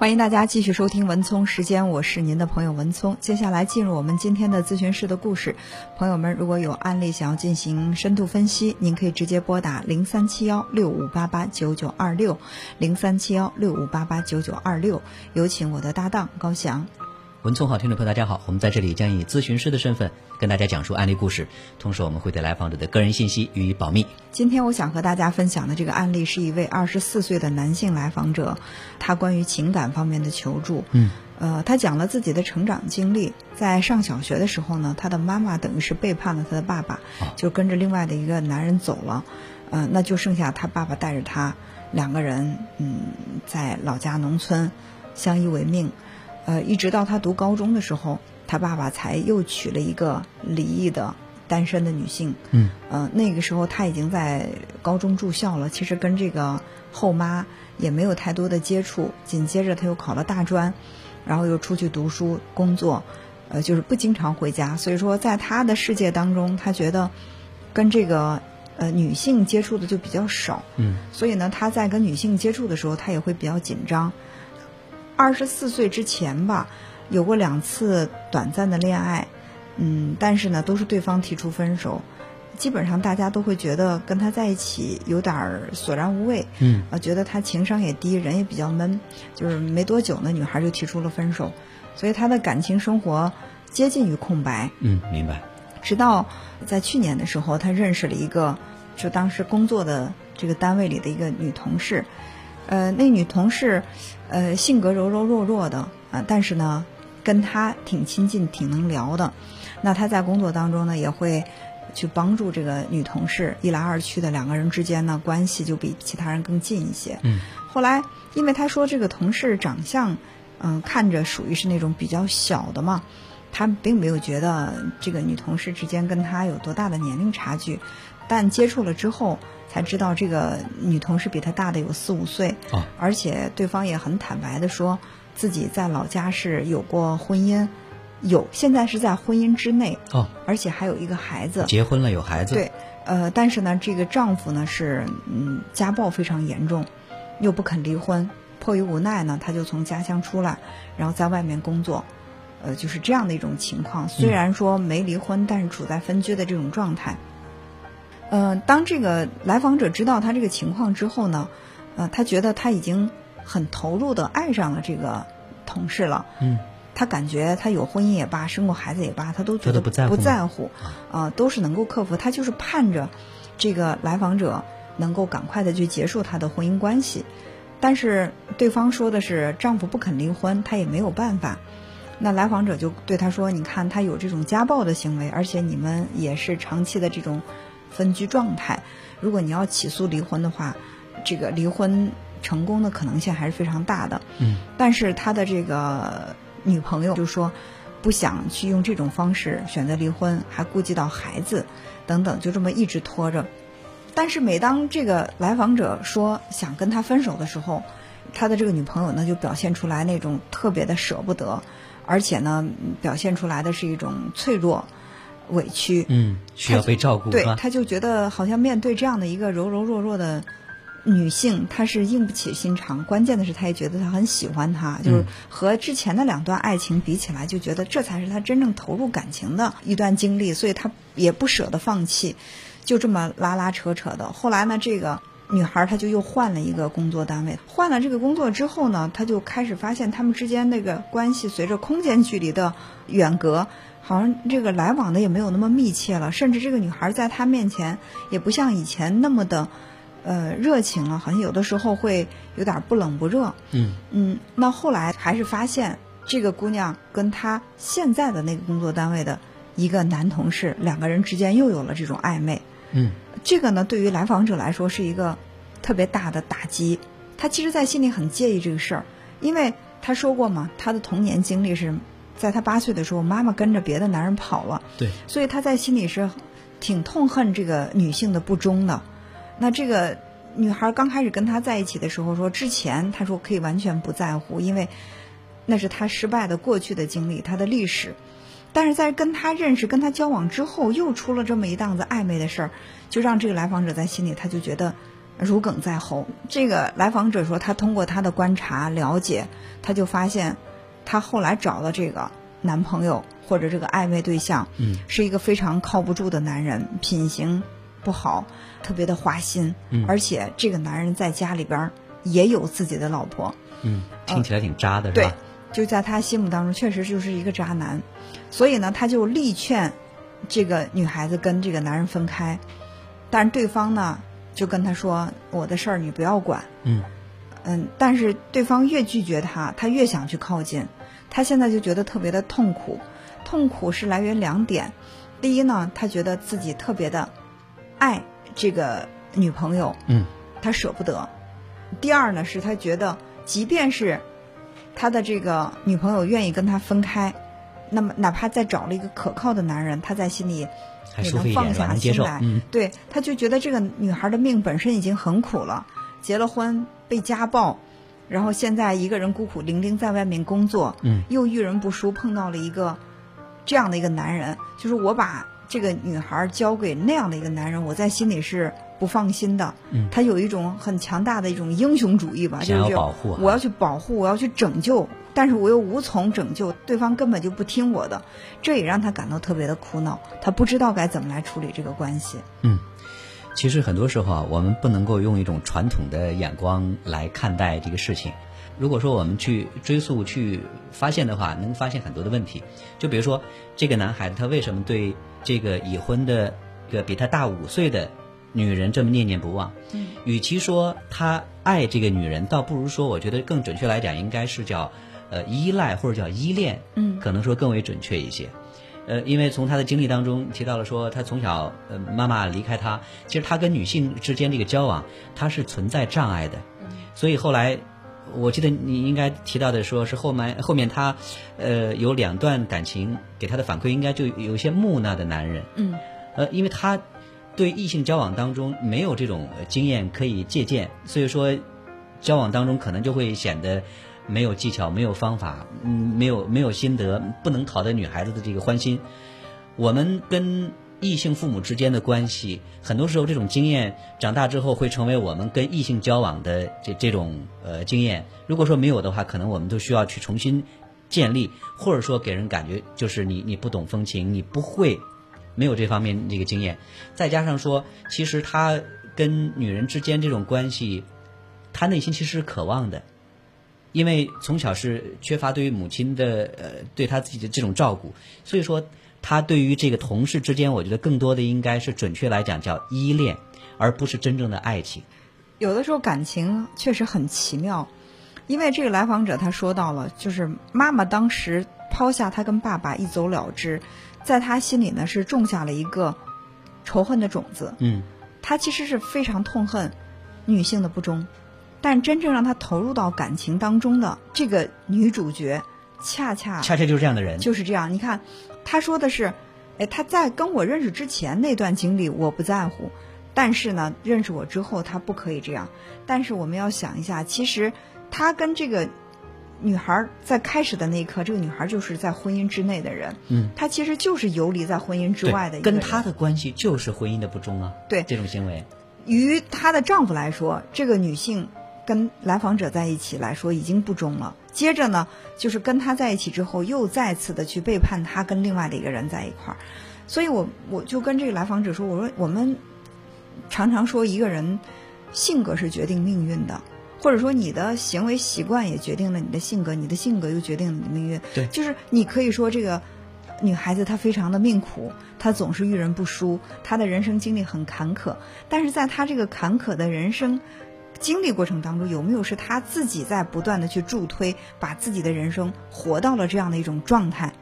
欢迎大家继续收听文聪时间，我是您的朋友文聪。接下来进入我们今天的咨询室的故事。朋友们，如果有案例想要进行深度分析，您可以直接拨打零三七幺六五八八九九二六零三七幺六五八八九九二六。有请我的搭档高翔。文聪好，听众朋友大家好，我们在这里将以咨询师的身份跟大家讲述案例故事，同时我们会对来访者的个人信息予以保密。今天我想和大家分享的这个案例是一位二十四岁的男性来访者，他关于情感方面的求助。嗯，呃，他讲了自己的成长经历，在上小学的时候呢，他的妈妈等于是背叛了他的爸爸，就跟着另外的一个男人走了，呃，那就剩下他爸爸带着他两个人，嗯，在老家农村相依为命。呃，一直到他读高中的时候，他爸爸才又娶了一个离异的单身的女性。嗯，呃，那个时候他已经在高中住校了，其实跟这个后妈也没有太多的接触。紧接着他又考了大专，然后又出去读书工作，呃，就是不经常回家。所以说，在他的世界当中，他觉得跟这个呃女性接触的就比较少。嗯，所以呢，他在跟女性接触的时候，他也会比较紧张。二十四岁之前吧，有过两次短暂的恋爱，嗯，但是呢，都是对方提出分手，基本上大家都会觉得跟他在一起有点儿索然无味，嗯，啊，觉得他情商也低，人也比较闷，就是没多久呢，女孩就提出了分手，所以他的感情生活接近于空白，嗯，明白。直到在去年的时候，他认识了一个，就当时工作的这个单位里的一个女同事。呃，那女同事，呃，性格柔柔弱弱的啊，但是呢，跟他挺亲近，挺能聊的。那他在工作当中呢，也会去帮助这个女同事，一来二去的，两个人之间呢，关系就比其他人更近一些。嗯。后来，因为他说这个同事长相，嗯，看着属于是那种比较小的嘛，他并没有觉得这个女同事之间跟他有多大的年龄差距，但接触了之后。才知道这个女同事比他大的有四五岁，而且对方也很坦白的说自己在老家是有过婚姻，有现在是在婚姻之内，哦，而且还有一个孩子，结婚了有孩子，对，呃，但是呢，这个丈夫呢是嗯家暴非常严重，又不肯离婚，迫于无奈呢，他就从家乡出来，然后在外面工作，呃，就是这样的一种情况。虽然说没离婚，但是处在分居的这种状态。嗯，当这个来访者知道他这个情况之后呢，呃，他觉得他已经很投入的爱上了这个同事了。嗯，他感觉他有婚姻也罢，生过孩子也罢，他都觉得不在乎，不在乎，啊，都是能够克服。他就是盼着这个来访者能够赶快的去结束他的婚姻关系，但是对方说的是丈夫不肯离婚，他也没有办法。那来访者就对他说：“你看，他有这种家暴的行为，而且你们也是长期的这种。”分居状态，如果你要起诉离婚的话，这个离婚成功的可能性还是非常大的。嗯，但是他的这个女朋友就说不想去用这种方式选择离婚，还顾及到孩子等等，就这么一直拖着。但是每当这个来访者说想跟他分手的时候，他的这个女朋友呢就表现出来那种特别的舍不得，而且呢表现出来的是一种脆弱。委屈，嗯，需要被照顾，对，他就觉得好像面对这样的一个柔柔弱弱的女性，他是硬不起心肠。关键的是，他也觉得他很喜欢她，就是和之前的两段爱情比起来，就觉得这才是他真正投入感情的一段经历，所以他也不舍得放弃，就这么拉拉扯扯的。后来呢，这个女孩她就又换了一个工作单位，换了这个工作之后呢，她就开始发现他们之间那个关系随着空间距离的远隔。好像这个来往的也没有那么密切了，甚至这个女孩在他面前也不像以前那么的，呃，热情了。好像有的时候会有点不冷不热。嗯嗯，那后来还是发现这个姑娘跟她现在的那个工作单位的一个男同事，两个人之间又有了这种暧昧。嗯，这个呢，对于来访者来说是一个特别大的打击。他其实，在心里很介意这个事儿，因为他说过嘛，他的童年经历是。在他八岁的时候，妈妈跟着别的男人跑了，对，所以他在心里是挺痛恨这个女性的不忠的。那这个女孩刚开始跟他在一起的时候，说之前他说可以完全不在乎，因为那是他失败的过去的经历，他的历史。但是在跟他认识、跟他交往之后，又出了这么一档子暧昧的事儿，就让这个来访者在心里他就觉得如鲠在喉。这个来访者说，他通过他的观察了解，他就发现，他后来找的这个男朋友或者这个暧昧对象，嗯，是一个非常靠不住的男人，品行不好，特别的花心，嗯。而且这个男人在家里边也有自己的老婆，嗯，听起来挺渣的，是对？，就在他心目当中，确实就是一个渣男，所以呢，他就力劝这个女孩子跟这个男人分开，但是对方呢就跟他说：“我的事儿你不要管。嗯”嗯，但是对方越拒绝他，他越想去靠近，他现在就觉得特别的痛苦，痛苦是来源两点，第一呢，他觉得自己特别的爱这个女朋友，嗯，他舍不得；第二呢，是他觉得即便是他的这个女朋友愿意跟他分开，那么哪怕再找了一个可靠的男人，他在心里也？能放下心来。嗯对，他就觉得这个女孩的命本身已经很苦了，结了婚被家暴，然后现在一个人孤苦伶仃在外面工作，嗯又遇人不淑，碰到了一个这样的一个男人，就是我把这个女孩交给那样的一个男人，我在心里是不放心的。嗯他有一种很强大的一种英雄主义吧，就是保护啊我要去保护，我要去拯救，但是我又无从拯救，对方根本就不听我的，这也让他感到特别的苦恼，他不知道该怎么来处理这个关系。嗯。其实很多时候啊，我们不能够用一种传统的眼光来看待这个事情。如果说我们去追溯、去发现的话，能发现很多的问题。就比如说，这个男孩子他为什么对这个已婚的一个比他大五岁的女人这么念念不忘？嗯，与其说他爱这个女人，倒不如说，我觉得更准确来讲，应该是叫呃依赖或者叫依恋，嗯可能说更为准确一些。呃，因为从他的经历当中提到了说，他从小呃妈妈离开他，其实他跟女性之间这个交往，他是存在障碍的，所以后来我记得你应该提到的说是后面后面他呃有两段感情给他的反馈，应该就有一些木讷的男人，嗯。呃，因为他对异性交往当中没有这种呃经验可以借鉴，所以说交往当中可能就会显得没有技巧、没有方法，嗯，没有没有心得，不能讨得女孩子的这个欢心。我们跟异性父母之间的关系，很多时候这种经验长大之后会成为我们跟异性交往的这这种呃经验。如果说没有的话，可能我们都需要去重新建立，或者说给人感觉就是你你不懂风情，你不会没有这方面这个经验，再加上说，其实他跟女人之间这种关系，他内心其实是渴望的，因为从小是缺乏对于母亲的呃对他自己的这种照顾，所以说他对于这个同事之间，我觉得更多的应该是准确来讲叫依恋，而不是真正的爱情。有的时候感情确实很奇妙，因为这个来访者他说到了，就是妈妈当时抛下他跟爸爸一走了之，在他心里呢是种下了一个仇恨的种子。嗯他其实是非常痛恨女性的不忠，但真正让他投入到感情当中的这个女主角，恰恰恰恰就是这样的人。就是这样。你看，他说的是，哎，他在跟我认识之前那段经历我不在乎，但是呢，认识我之后他不可以这样。但是我们要想一下，其实他跟这个女孩在开始的那一刻，这个女孩就是在婚姻之内的人，嗯，她其实就是游离在婚姻之外的一个人。跟他的关系就是婚姻的不忠啊。对这种行为，于她的丈夫来说，这个女性跟来访者在一起来说已经不忠了。接着呢，就是跟他在一起之后，又再次的去背叛他，跟另外的一个人在一块儿。所以我我就跟这个来访者说，我说我们常常说一个人性格是决定命运的，或者说你的行为习惯也决定了你的性格，你的性格又决定了你的命运。对就是你可以说这个女孩子她非常的命苦，她总是遇人不淑，她的人生经历很坎坷，但是在她这个坎坷的人生经历过程当中，有没有是他自己在不断的去助推，把自己的人生活到了这样的一种状态？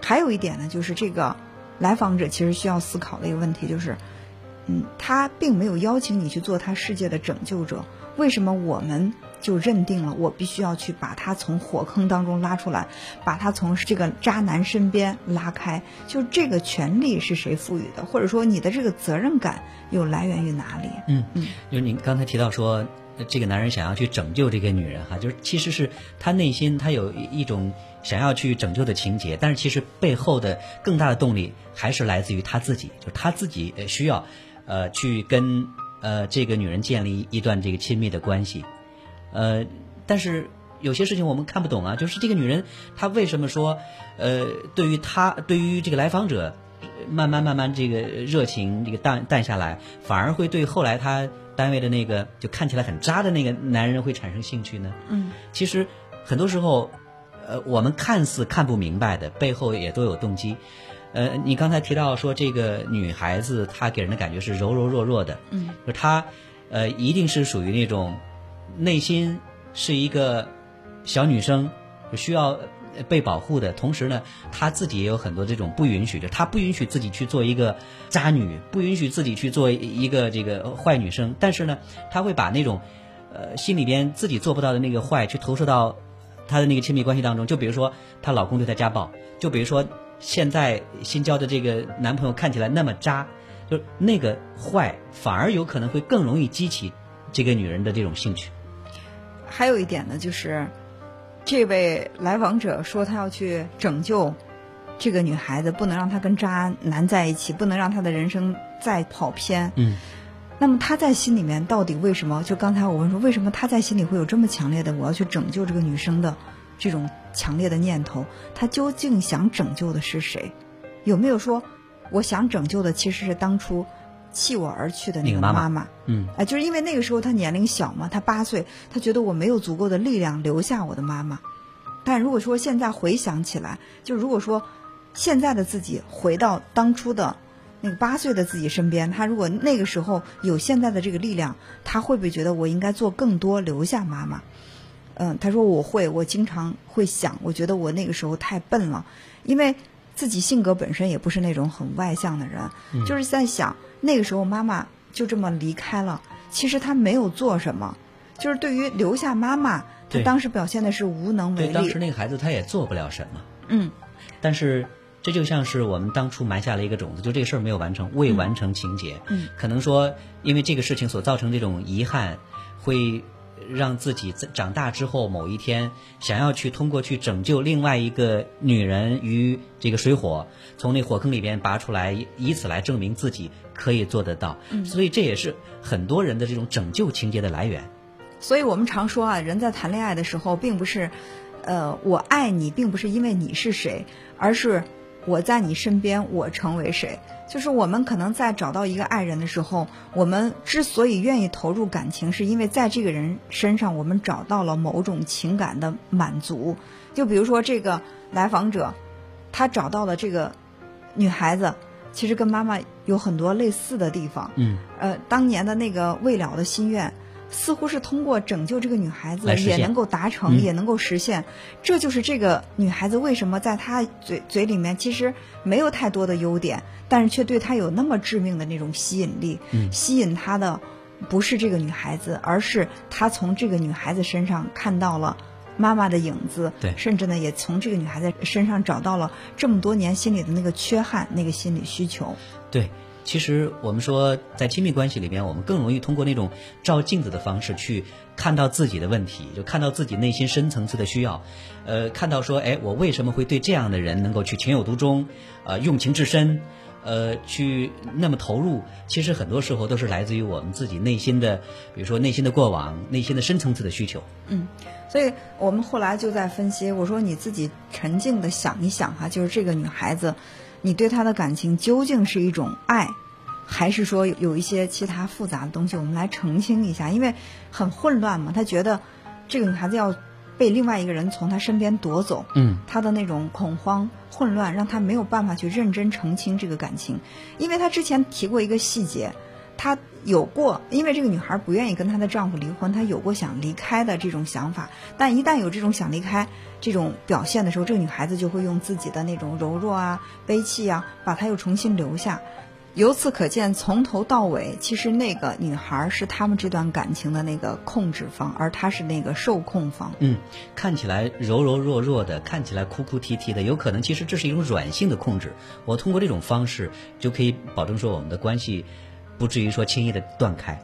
还有一点呢，就是这个来访者其实需要思考的一个问题就是，嗯，他并没有邀请你去做他世界的拯救者，为什么我们就认定了我必须要去把他从火坑当中拉出来，把他从这个渣男身边拉开？就这个权利是谁赋予的，或者说你的这个责任感又来源于哪里？嗯嗯，就是您刚才提到说，呃这个男人想要去拯救这个女人哈，就是其实是他内心他有一种想要去拯救的情节，但是其实背后的更大的动力还是来自于他自己，就是他自己需要，呃，去跟呃，这个女人建立一段这个亲密的关系，呃，但是有些事情我们看不懂啊，就是这个女人她为什么说，呃，对于她对于这个来访者，慢慢慢慢这个热情这个淡淡下来，反而会对后来她单位的那个就看起来很渣的那个男人会产生兴趣呢？嗯，其实很多时候，呃，我们看似看不明白的背后也都有动机。呃，你刚才提到说这个女孩子她给人的感觉是柔柔弱弱的，嗯，就她，呃，一定是属于那种内心是一个小女生，需要被保护的。同时呢，她自己也有很多这种不允许，就她不允许自己去做一个渣女，不允许自己去做一个这个坏女生。但是呢，她会把那种呃心里边自己做不到的那个坏，去投射到她的那个亲密关系当中。就比如说她老公对她家暴，就比如说。现在新交的这个男朋友看起来那么渣，就那个坏，反而有可能会更容易激起这个女人的这种兴趣。还有一点呢，就是这位来访者说他要去拯救这个女孩子，不能让她跟渣男在一起，不能让她的人生再跑偏。嗯。那么他在心里面到底为什么？就刚才我问说，为什么他在心里会有这么强烈的我要去拯救这个女生的？这种强烈的念头，他究竟想拯救的是谁？有没有说，我想拯救的其实是当初弃我而去的那个妈妈？嗯，哎，就是因为那个时候她年龄小嘛，她八岁，她觉得我没有足够的力量留下我的妈妈。但如果说现在回想起来，就如果说现在的自己回到当初的那个八岁的自己身边，他如果那个时候有现在的这个力量，他会不会觉得我应该做更多，留下妈妈？嗯，他说我会，我经常会想，我觉得我那个时候太笨了，因为自己性格本身也不是那种很外向的人，就是在想那个时候妈妈就这么离开了，其实他没有做什么，就是对于留下妈妈，他当时表现的是无能为力。对，当时那个孩子他也做不了什么。嗯，但是这就像是我们当初埋下了一个种子，就这个事儿没有完成，未完成情节。嗯，可能说因为这个事情所造成这种遗憾，会。让自己在长大之后某一天，想要去通过去拯救另外一个女人于这个水火，从那火坑里边拔出来，以此来证明自己可以做得到。所以这也是很多人的这种拯救情节的来源。所以我们常说啊，人在谈恋爱的时候，并不是，呃，我爱你，并不是因为你是谁，而是我在你身边，我成为谁。就是我们可能在找到一个爱人的时候，我们之所以愿意投入感情，是因为在这个人身上我们找到了某种情感的满足。就比如说这个来访者，他找到了这个女孩子，其实跟妈妈有很多类似的地方。嗯。呃，当年的那个未了的心愿。似乎是通过拯救这个女孩子也能够达成，也能够实现。这就是这个女孩子为什么在她嘴嘴里面其实没有太多的优点，但是却对她有那么致命的那种吸引力。吸引她的不是这个女孩子，而是她从这个女孩子身上看到了妈妈的影子。对，甚至呢，也从这个女孩子身上找到了这么多年心里的那个缺憾，那个心理需求。对。其实我们说，在亲密关系里面，我们更容易通过那种照镜子的方式去看到自己的问题，就看到自己内心深层次的需要，呃，看到说，哎，我为什么会对这样的人能够去情有独钟，呃，用情至深，呃，去那么投入？其实很多时候都是来自于我们自己内心的，比如说内心的过往、内心的深层次的需求。嗯，所以我们后来就在分析，我说你自己沉静的想一想哈，就是这个女孩子。你对他的感情究竟是一种爱，还是说有一些其他复杂的东西？我们来澄清一下，因为很混乱嘛。他觉得这个女孩子要被另外一个人从他身边夺走，嗯，他的那种恐慌、混乱，让他没有办法去认真澄清这个感情。因为他之前提过一个细节，他有过，因为这个女孩不愿意跟她的丈夫离婚，她有过想离开的这种想法。但一旦有这种想离开，这种表现的时候，这个女孩子就会用自己的那种柔弱啊、悲戚啊，把她又重新留下。由此可见，从头到尾，其实那个女孩是他们这段感情的那个控制方，而她是那个受控方。嗯，看起来柔柔弱弱的，看起来哭哭啼啼的，有可能其实这是一种软性的控制。我通过这种方式就可以保证说我们的关系不至于说轻易的断开。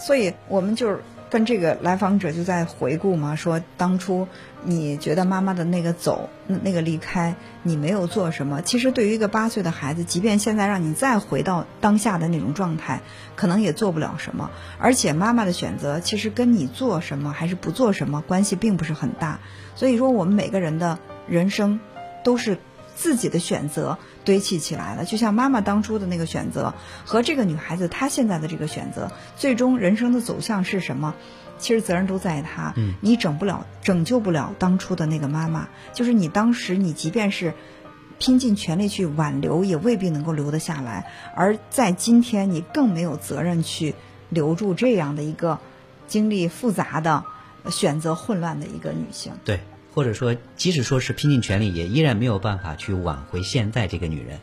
所以我们就是。跟这个来访者就在回顾嘛，说当初你觉得妈妈的那个走，那个离开，你没有做什么。其实对于一个八岁的孩子，即便现在让你再回到当下的那种状态，可能也做不了什么。而且妈妈的选择，其实跟你做什么还是不做什么关系并不是很大。所以说，我们每个人的人生都是自己的选择堆砌起来了。就像妈妈当初的那个选择，和这个女孩子她现在的这个选择，最终人生的走向是什么？其实责任都在她。嗯，你整不了、拯救不了当初的那个妈妈。就是你当时，你即便是拼尽全力去挽留，也未必能够留得下来。而在今天，你更没有责任去留住这样的一个经历复杂的。选择混乱的一个女性，对，或者说，即使说是拼尽全力，也依然没有办法去挽回现在这个女人。